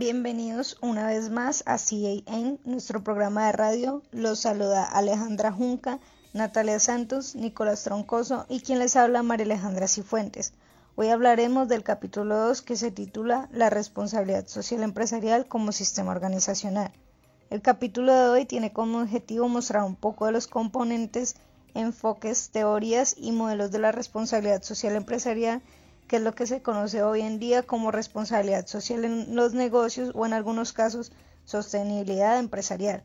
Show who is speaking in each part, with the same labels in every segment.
Speaker 1: Bienvenidos una vez más a CAN, nuestro programa de radio. Los saluda Alejandra Junca, Natalia Santos, Nicolás Troncoso y quien les habla María Alejandra Cifuentes. Hoy hablaremos del capítulo 2 que se titula La responsabilidad social empresarial como sistema organizacional. El capítulo de hoy tiene como objetivo mostrar un poco de los componentes, enfoques, teorías y modelos de la responsabilidad social empresarial que es lo que se conoce hoy en día como responsabilidad social en los negocios o en algunos casos sostenibilidad empresarial.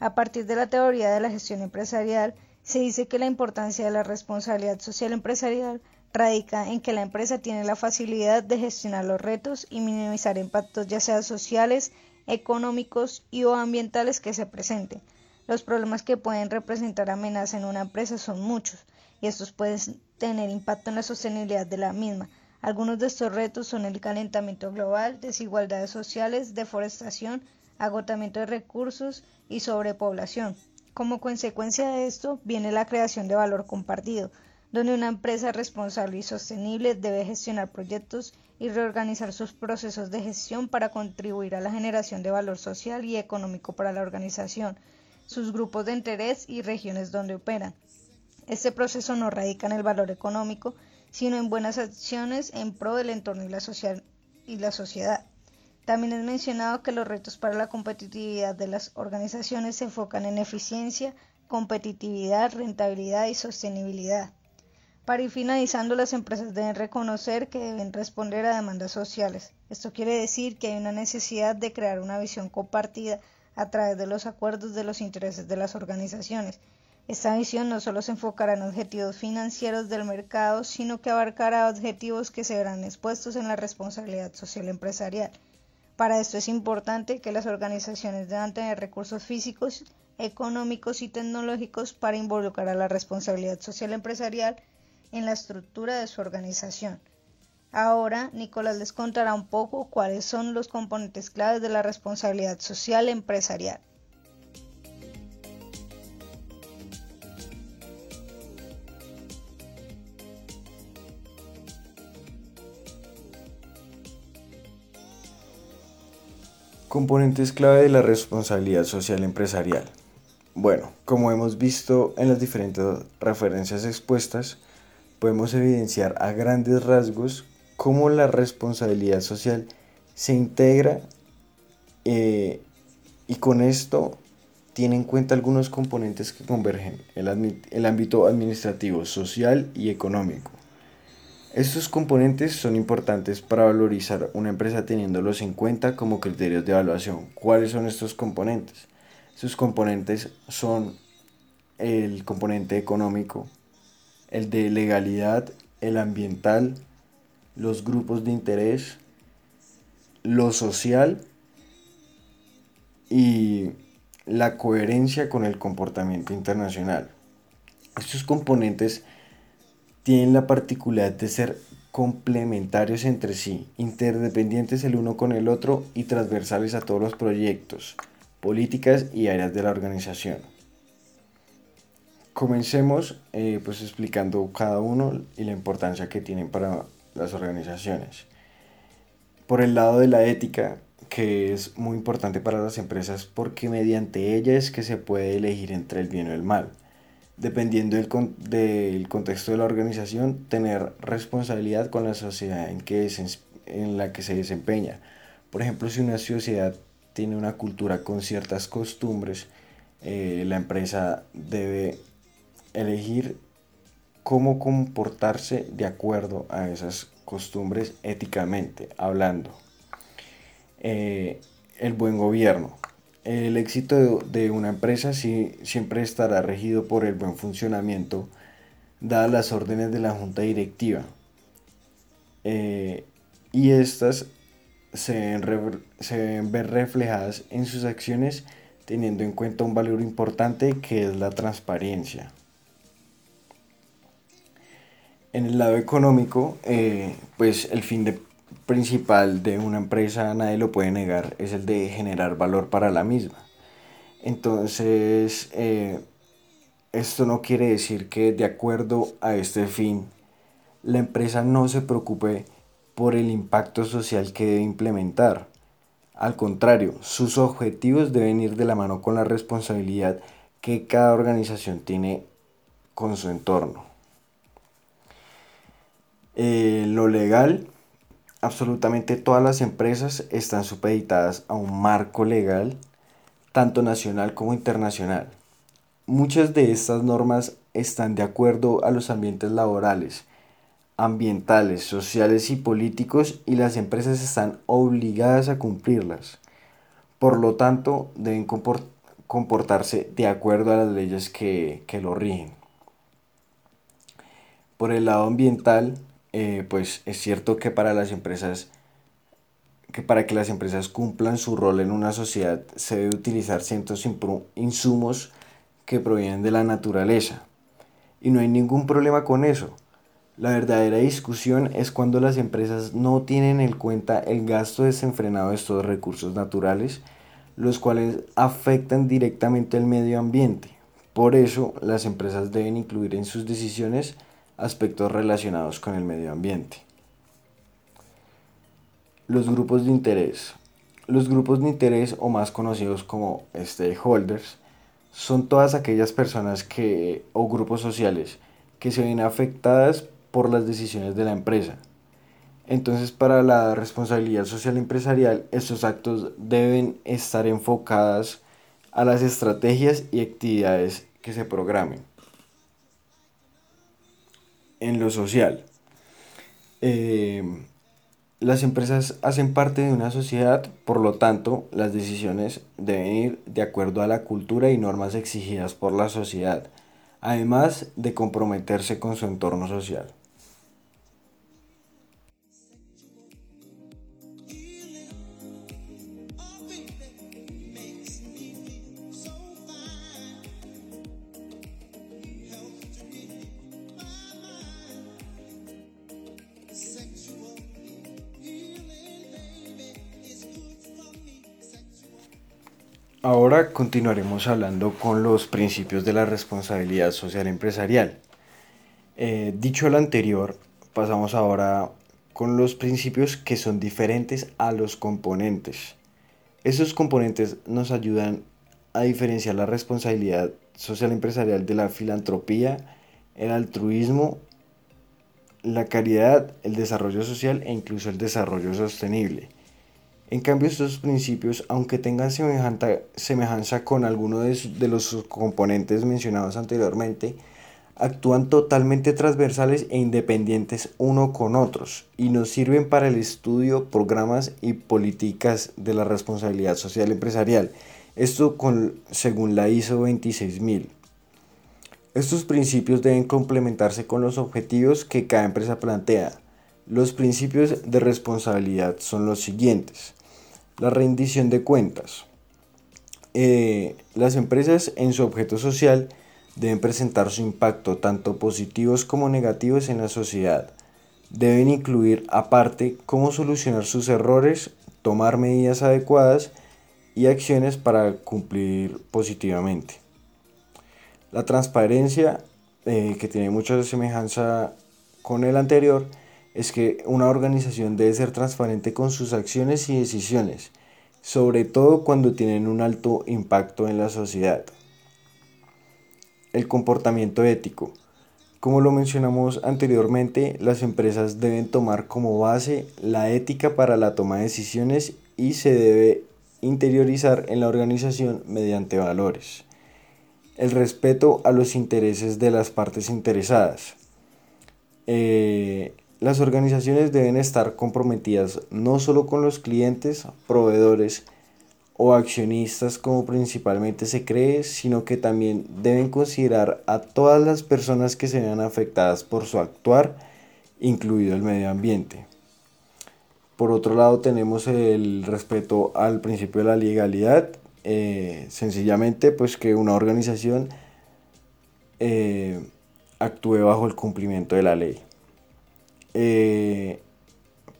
Speaker 1: A partir de la teoría de la gestión empresarial, se dice que la importancia de la responsabilidad social empresarial radica en que la empresa tiene la facilidad de gestionar los retos y minimizar impactos ya sea sociales, económicos y o ambientales que se presenten. Los problemas que pueden representar amenaza en una empresa son muchos y estos pueden tener impacto en la sostenibilidad de la misma, algunos de estos retos son el calentamiento global, desigualdades sociales, deforestación, agotamiento de recursos y sobrepoblación. Como consecuencia de esto viene la creación de valor compartido, donde una empresa responsable y sostenible debe gestionar proyectos y reorganizar sus procesos de gestión para contribuir a la generación de valor social y económico para la organización, sus grupos de interés y regiones donde operan. Este proceso no radica en el valor económico, sino en buenas acciones en pro del entorno y la, sociedad. También es mencionado que los retos para la competitividad de las organizaciones se enfocan en eficiencia, competitividad, rentabilidad y sostenibilidad. Para ir finalizando, las empresas deben reconocer que deben responder a demandas sociales. Esto quiere decir que hay una necesidad de crear una visión compartida a través de los acuerdos de los intereses de las organizaciones esta visión no solo se enfocará en objetivos financieros del mercado, sino que abarcará objetivos que se verán expuestos en la responsabilidad social empresarial. Para esto es importante que las organizaciones deban tener recursos físicos, económicos y tecnológicos para involucrar a la responsabilidad social empresarial en la estructura de su organización. Ahora, Nicolás les contará un poco cuáles son los componentes claves de la responsabilidad social empresarial.
Speaker 2: Componentes clave de la responsabilidad social empresarial. Bueno, como hemos visto en las diferentes referencias expuestas, podemos evidenciar a grandes rasgos cómo la responsabilidad social se integra eh, y con esto tiene en cuenta algunos componentes que convergen, el, el ámbito administrativo, social y económico. Estos componentes son importantes para valorizar una empresa teniéndolos en cuenta como criterios de evaluación. ¿Cuáles son estos componentes? Sus componentes son el componente económico, el de legalidad, el ambiental, los grupos de interés, lo social y la coherencia con el comportamiento internacional. Estos componentes tienen la particularidad de ser complementarios entre sí, interdependientes el uno con el otro y transversales a todos los proyectos, políticas y áreas de la organización. Comencemos eh, pues explicando cada uno y la importancia que tienen para las organizaciones. Por el lado de la ética, que es muy importante para las empresas porque mediante ella es que se puede elegir entre el bien o el mal dependiendo del, contexto de la organización, tener responsabilidad con la sociedad en, que en la que se desempeña. Por ejemplo, si una sociedad tiene una cultura con ciertas costumbres, eh, la empresa debe elegir cómo comportarse de acuerdo a esas costumbres éticamente hablando. Eh, el buen gobierno. El éxito de una empresa siempre estará regido por el buen funcionamiento, dadas las órdenes de la junta directiva. Eh, y estas se deben, ver reflejadas en sus acciones teniendo en cuenta un valor importante que es la transparencia. En el lado económico, eh, pues el fin de principal de una empresa, nadie lo puede negar, es el de generar valor para la misma. Entonces, eh, esto no quiere decir que de acuerdo a este fin, la empresa no se preocupe por el impacto social que debe implementar. Al contrario, sus objetivos deben ir de la mano con la responsabilidad que cada organización tiene con su entorno. Eh, lo legal, absolutamente todas las empresas están supeditadas a un marco legal, tanto nacional como internacional. Muchas de estas normas están de acuerdo a los ambientes laborales, ambientales, sociales y políticos y las empresas están obligadas a cumplirlas. Por lo tanto, deben comportarse de acuerdo a las leyes que, que lo rigen. Por el lado ambiental, eh, pues es cierto que para las empresas que para que las empresas cumplan su rol en una sociedad se debe utilizar ciertos insumos que provienen de la naturaleza. Y no hay ningún problema con eso. La verdadera discusión es cuando las empresas no tienen en cuenta el gasto desenfrenado de estos recursos naturales, los cuales afectan directamente al medio ambiente. Por eso, las empresas deben incluir en sus decisiones aspectos relacionados con el medio ambiente. Los grupos de interés. Los grupos de interés o más conocidos como stakeholders son todas aquellas personas que o grupos sociales que se ven afectadas por las decisiones de la empresa. Entonces, para la responsabilidad social empresarial, estos actos deben estar enfocadas a las estrategias y actividades que se programen en lo social. Eh, las empresas hacen parte de una sociedad, por lo tanto, las decisiones deben ir de acuerdo a la cultura y normas exigidas por la sociedad, además de comprometerse con su entorno social. Ahora continuaremos hablando con los principios de la responsabilidad social empresarial. Eh, dicho lo anterior, pasamos ahora con los principios que son diferentes a los componentes. Esos componentes nos ayudan a diferenciar la responsabilidad social empresarial de la filantropía, el altruismo, la caridad, el desarrollo social e incluso el desarrollo sostenible. En cambio, estos principios, aunque tengan semejanza con alguno de, los componentes mencionados anteriormente, actúan totalmente transversales e independientes uno con otros y nos sirven para el estudio, programas y políticas de la responsabilidad social empresarial. Esto con, según la ISO 26000. Estos principios deben complementarse con los objetivos que cada empresa plantea. Los principios de responsabilidad son los siguientes. La rendición de cuentas. Eh, las empresas en su objeto social deben presentar su impacto tanto positivos como negativos en la sociedad. Deben incluir aparte cómo solucionar sus errores, tomar medidas adecuadas y acciones para cumplir positivamente. La transparencia, eh, que tiene mucha semejanza con el anterior, es que una organización debe ser transparente con sus acciones y decisiones, sobre todo cuando tienen un alto impacto en la sociedad. El comportamiento ético. Como lo mencionamos anteriormente, las empresas deben tomar como base la ética para la toma de decisiones y se debe interiorizar en la organización mediante valores. El respeto a los intereses de las partes interesadas. Eh, las organizaciones deben estar comprometidas no solo con los clientes, proveedores o accionistas como principalmente se cree, sino que también deben considerar a todas las personas que se vean afectadas por su actuar, incluido el medio ambiente. Por otro lado tenemos el respeto al principio de la legalidad, eh, sencillamente pues que una organización eh, actúe bajo el cumplimiento de la ley. Eh,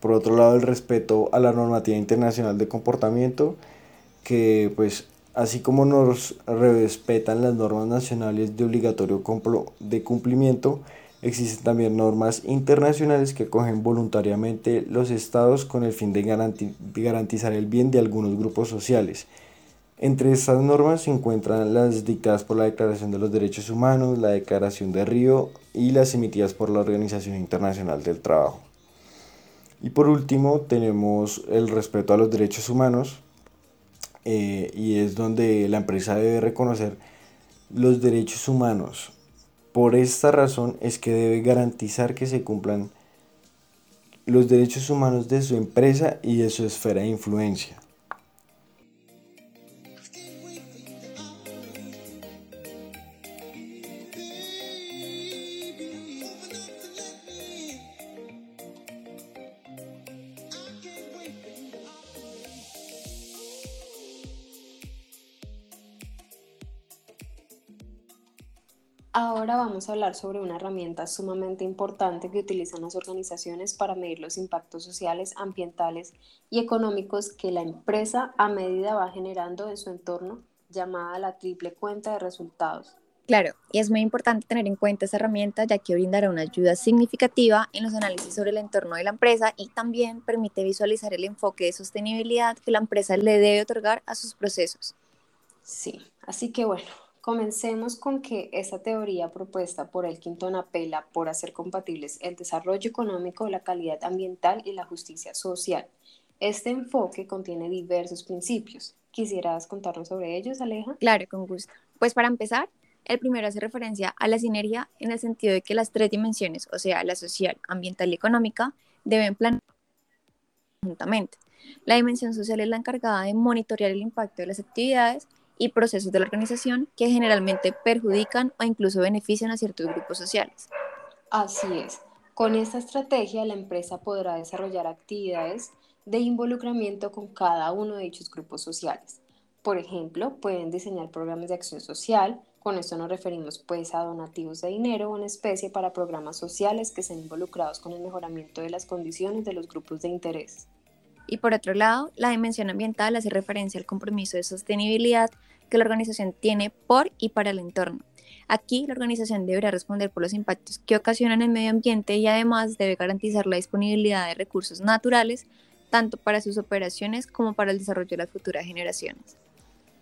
Speaker 2: por otro lado, el respeto a la normativa internacional de comportamiento, que pues así como nos respetan las normas nacionales de obligatorio de cumplimiento, Existen también normas internacionales que cogen voluntariamente los estados con el fin de garantizar el bien de algunos grupos sociales. Entre estas normas se encuentran las dictadas por la Declaración de los Derechos Humanos, la Declaración de Río y las emitidas por la Organización Internacional del Trabajo. Y por último tenemos el respeto a los derechos humanos eh, y es donde la empresa debe reconocer los derechos humanos por esta razón es que debe garantizar que se cumplan los derechos humanos de su empresa y de su esfera de influencia.
Speaker 3: Ahora vamos a hablar sobre una herramienta sumamente importante que utilizan las organizaciones para medir los impactos sociales, ambientales y económicos que la empresa a medida va generando en su entorno, llamada la triple cuenta de resultados.
Speaker 4: Claro, y es muy importante tener en cuenta esta herramienta ya que brindará una ayuda significativa en los análisis sobre el entorno de la empresa y también permite visualizar el enfoque de sostenibilidad que la empresa le debe otorgar a sus procesos.
Speaker 3: Sí, así que bueno, Comencemos con que esta teoría propuesta por el Quinton apela por hacer compatibles el desarrollo económico, la calidad ambiental y la justicia social. Este enfoque contiene diversos principios. ¿Quisieras contarnos sobre ellos, Aleja?
Speaker 4: Claro, con gusto. Pues para empezar, el primero hace referencia a la sinergia en el sentido de que las tres dimensiones, o sea, la social, ambiental y económica, deben planear conjuntamente. La dimensión social es la encargada de monitorear el impacto de las actividades y procesos de la organización que generalmente perjudican o incluso benefician a ciertos grupos sociales.
Speaker 3: Así es. Con esta estrategia, la empresa podrá desarrollar actividades de involucramiento con cada uno de dichos grupos sociales. Por ejemplo, pueden diseñar programas de acción social, con esto nos referimos pues a donativos de dinero o en especie para programas sociales que sean involucrados con el mejoramiento de las condiciones de los grupos de interés.
Speaker 4: Y por otro lado, la dimensión ambiental hace referencia al compromiso de sostenibilidad que la organización tiene por y para el entorno. Aquí la organización deberá responder por los impactos que ocasionan el medio ambiente y además debe garantizar la disponibilidad de recursos naturales tanto para sus operaciones como para el desarrollo de las futuras generaciones.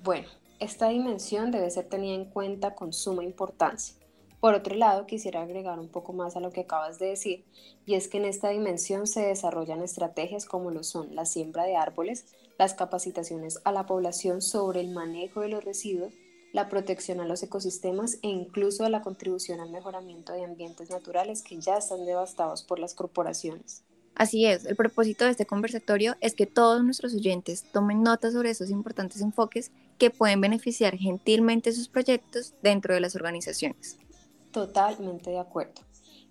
Speaker 3: Bueno, esta dimensión debe ser tenida en cuenta con suma importancia. Por otro lado, quisiera agregar un poco más a lo que acabas de decir, y es que en esta dimensión se desarrollan estrategias como lo son la siembra de árboles, las capacitaciones a la población sobre el manejo de los residuos, la protección a los ecosistemas e incluso la contribución al mejoramiento de ambientes naturales que ya están devastados por las corporaciones.
Speaker 4: Así es, el propósito de este conversatorio es que todos nuestros oyentes tomen nota sobre esos importantes enfoques que pueden beneficiar gentilmente sus proyectos dentro de las organizaciones.
Speaker 3: Totalmente de acuerdo.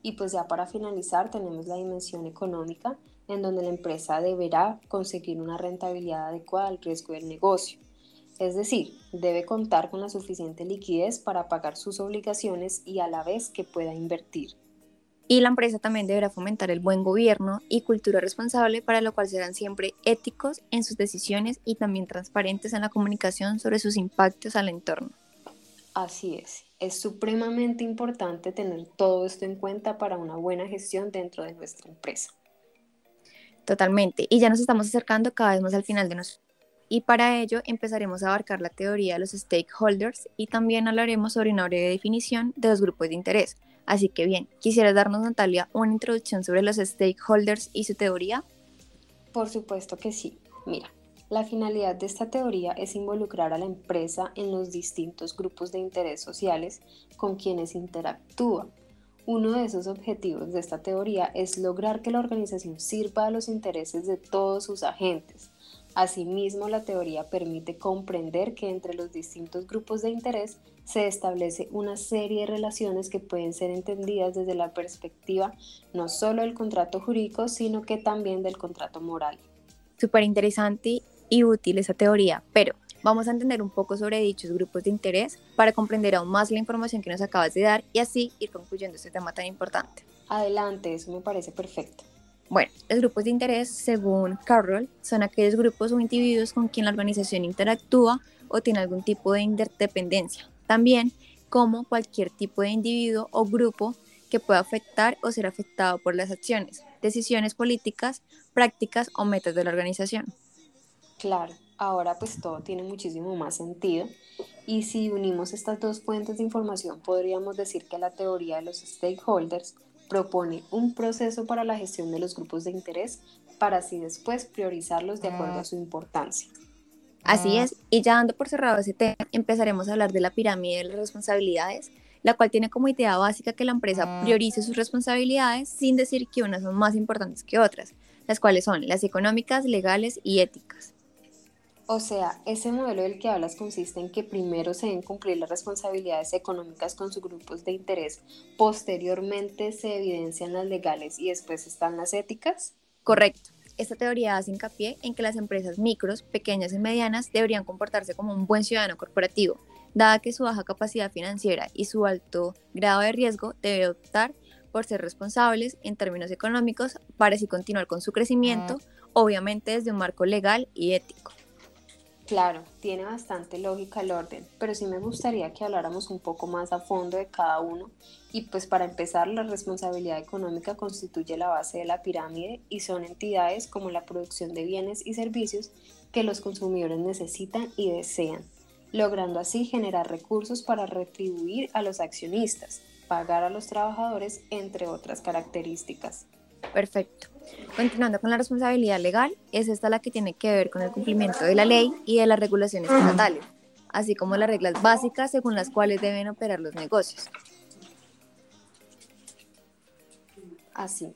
Speaker 3: Y pues ya para finalizar tenemos la dimensión económica en donde la empresa deberá conseguir una rentabilidad adecuada al riesgo del negocio. Es decir, debe contar con la suficiente liquidez para pagar sus obligaciones y a la vez que pueda invertir.
Speaker 4: Y la empresa también deberá fomentar el buen gobierno y cultura responsable, para lo cual serán siempre éticos en sus decisiones y también transparentes en la comunicación sobre sus impactos al entorno.
Speaker 3: Así es, es supremamente importante tener todo esto en cuenta para una buena gestión dentro de nuestra empresa.
Speaker 4: Totalmente. Y ya nos estamos acercando cada vez más al final de nuestro... Y para ello empezaremos a abarcar la teoría de los stakeholders y también hablaremos sobre una breve definición de los grupos de interés. Así que bien, ¿quisieras darnos, Natalia, una introducción sobre los stakeholders y su teoría?
Speaker 3: Por supuesto que sí. Mira, la finalidad de esta teoría es involucrar a la empresa en los distintos grupos de interés sociales con quienes interactúa uno de esos objetivos de esta teoría es lograr que la organización sirva a los intereses de todos sus agentes. Asimismo, la teoría permite comprender que entre los distintos grupos de interés se establece una serie de relaciones que pueden ser entendidas desde la perspectiva no solo del contrato jurídico, sino que también del contrato moral.
Speaker 4: Súper interesante y útil esa teoría, pero Vamos a entender un poco sobre dichos grupos de interés para comprender aún más la información que nos acabas de dar y así ir concluyendo este tema tan importante.
Speaker 3: Adelante, eso me parece perfecto.
Speaker 4: Bueno, los grupos de interés, según Carroll, son aquellos grupos o individuos con quien la organización interactúa o tiene algún tipo de interdependencia. También como cualquier tipo de individuo o grupo que pueda afectar o ser afectado por las acciones, decisiones políticas, prácticas o metas de la organización.
Speaker 3: Claro, ahora pues todo tiene muchísimo más sentido y si unimos estas dos fuentes de información podríamos decir que la teoría de los stakeholders propone un proceso para la gestión de los grupos de interés para así después priorizarlos de acuerdo a su importancia.
Speaker 4: Así es, y ya dando por cerrado ese tema, empezaremos a hablar de la pirámide de las responsabilidades, la cual tiene como idea básica que la empresa priorice sus responsabilidades sin decir que unas son más importantes que otras, las cuales son las económicas, legales y éticas.
Speaker 3: O sea, ese modelo del que hablas consiste en que primero se deben cumplir las responsabilidades económicas con sus grupos de interés, posteriormente se evidencian las legales y después están las éticas.
Speaker 4: Correcto. Esta teoría hace hincapié en que las empresas micros, pequeñas y medianas deberían comportarse como un buen ciudadano corporativo, dada que su baja capacidad financiera y su alto grado de riesgo debe optar por ser responsables en términos económicos para así continuar con su crecimiento, obviamente desde un marco legal y ético.
Speaker 3: Claro, tiene bastante lógica el orden, pero sí me gustaría que habláramos un poco más a fondo de cada uno y pues para empezar la responsabilidad económica constituye la base de la pirámide y son entidades como la producción de bienes y servicios que los consumidores necesitan y desean, logrando así generar recursos para retribuir a los accionistas, pagar a los trabajadores, entre otras características.
Speaker 4: Perfecto. Continuando con la responsabilidad legal, es esta la que tiene que ver con el cumplimiento de la ley y de las regulaciones estatales, así como las reglas básicas según las cuales deben operar los negocios.
Speaker 3: Así.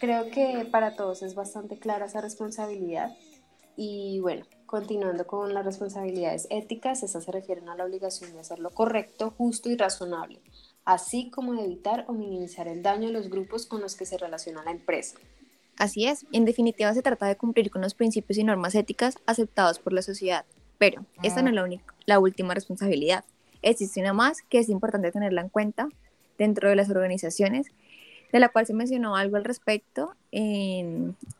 Speaker 3: Creo que para todos es bastante clara esa responsabilidad. Y bueno, continuando con las responsabilidades éticas, estas se refieren a la obligación de hacer lo correcto, justo y razonable, así como de evitar o minimizar el daño a los grupos con los que se relaciona la empresa.
Speaker 4: Así es, en definitiva se trata de cumplir con los principios y normas éticas aceptados por la sociedad. Pero esta no es la, única, la última responsabilidad. Existe una más que es importante tenerla en cuenta dentro de las organizaciones, de la cual se mencionó algo al respecto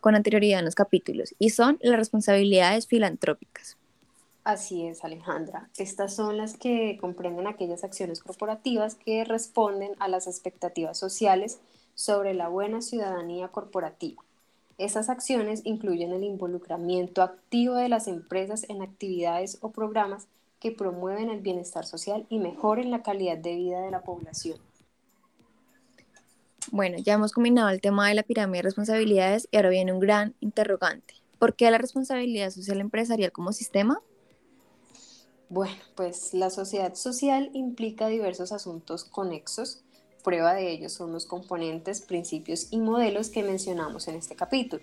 Speaker 4: con anterioridad en los capítulos, y son las responsabilidades filantrópicas.
Speaker 3: Así es, Alejandra. Estas son las que comprenden aquellas acciones corporativas que responden a las expectativas sociales sobre la buena ciudadanía corporativa. Esas acciones incluyen el involucramiento activo de las empresas en actividades o programas que promueven el bienestar social y mejoren la calidad de vida de la población.
Speaker 4: Bueno, ya hemos combinado el tema de la pirámide de responsabilidades y ahora viene un gran interrogante. ¿Por qué la responsabilidad social empresarial como sistema?
Speaker 3: Bueno, pues la sociedad social implica diversos asuntos conexos. Prueba de ello son los componentes, principios y modelos que mencionamos en este capítulo,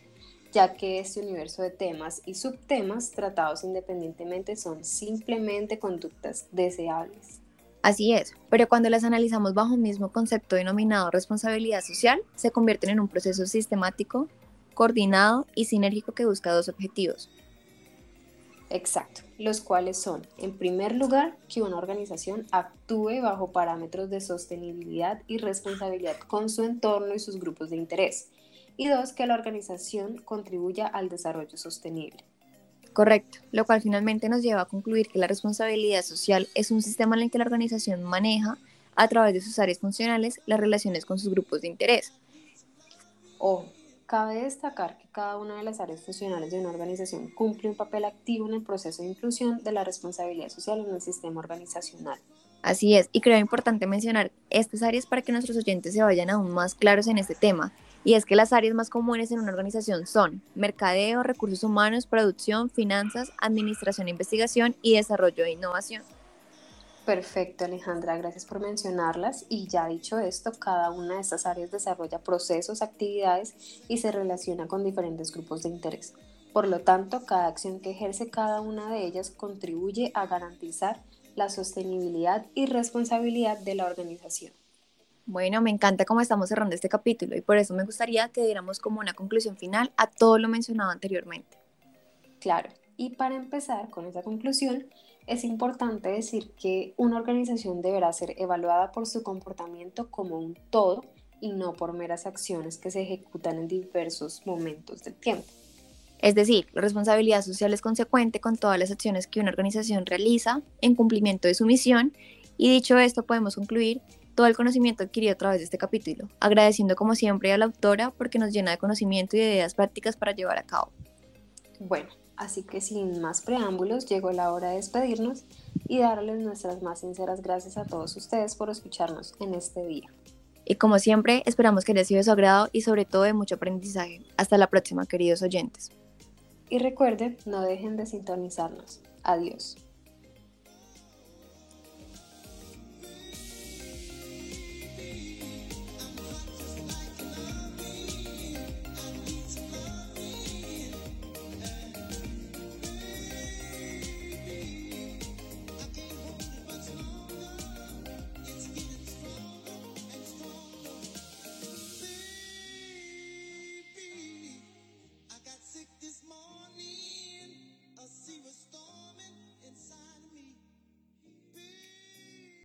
Speaker 3: ya que este universo de temas y subtemas tratados independientemente son simplemente conductas deseables.
Speaker 4: Así es, pero cuando las analizamos bajo un mismo concepto denominado responsabilidad social, se convierten en un proceso sistemático, coordinado y sinérgico que busca dos objetivos.
Speaker 3: Exacto los cuales son, en primer lugar, que una organización actúe bajo parámetros de sostenibilidad y responsabilidad con su entorno y sus grupos de interés. Y dos, que la organización contribuya al desarrollo sostenible.
Speaker 4: Correcto, lo cual finalmente nos lleva a concluir que la responsabilidad social es un sistema en el que la organización maneja, a través de sus áreas funcionales, las relaciones con sus grupos de interés.
Speaker 3: Ojo, Cabe destacar que cada una de las áreas funcionales de una organización cumple un papel activo en el proceso de inclusión de la responsabilidad social en el sistema organizacional.
Speaker 4: Así es, y creo importante mencionar estas áreas para que nuestros oyentes se vayan aún más claros en este tema. Y es que las áreas más comunes en una organización son mercadeo, recursos humanos, producción, finanzas, administración, investigación y desarrollo e innovación.
Speaker 3: Perfecto, Alejandra, gracias por mencionarlas. Y ya dicho esto, cada una de estas áreas desarrolla procesos, actividades y se relaciona con diferentes grupos de interés. Por lo tanto, cada acción que ejerce cada una de ellas contribuye a garantizar la sostenibilidad y responsabilidad de la organización.
Speaker 4: Bueno, me encanta cómo estamos cerrando este capítulo y por eso me gustaría que diéramos como una conclusión final a todo lo mencionado anteriormente.
Speaker 3: Claro, y para empezar con esa conclusión, es importante decir que una organización deberá ser evaluada por su comportamiento como un todo y no por meras acciones que se ejecutan en diversos momentos del tiempo.
Speaker 4: Es decir, la responsabilidad social es consecuente con todas las acciones que una organización realiza en cumplimiento de su misión y dicho esto podemos concluir todo el conocimiento adquirido a través de este capítulo, agradeciendo como siempre a la autora porque nos llena de conocimiento y de ideas prácticas para llevar a cabo.
Speaker 3: Bueno, así que sin más preámbulos, llegó la hora de despedirnos y darles nuestras más sinceras gracias a todos ustedes por escucharnos en este día.
Speaker 4: Y como siempre, esperamos que les sido de su agrado y sobre todo de mucho aprendizaje. Hasta la próxima, queridos oyentes.
Speaker 3: Y recuerden, no dejen de sintonizarnos. Adiós.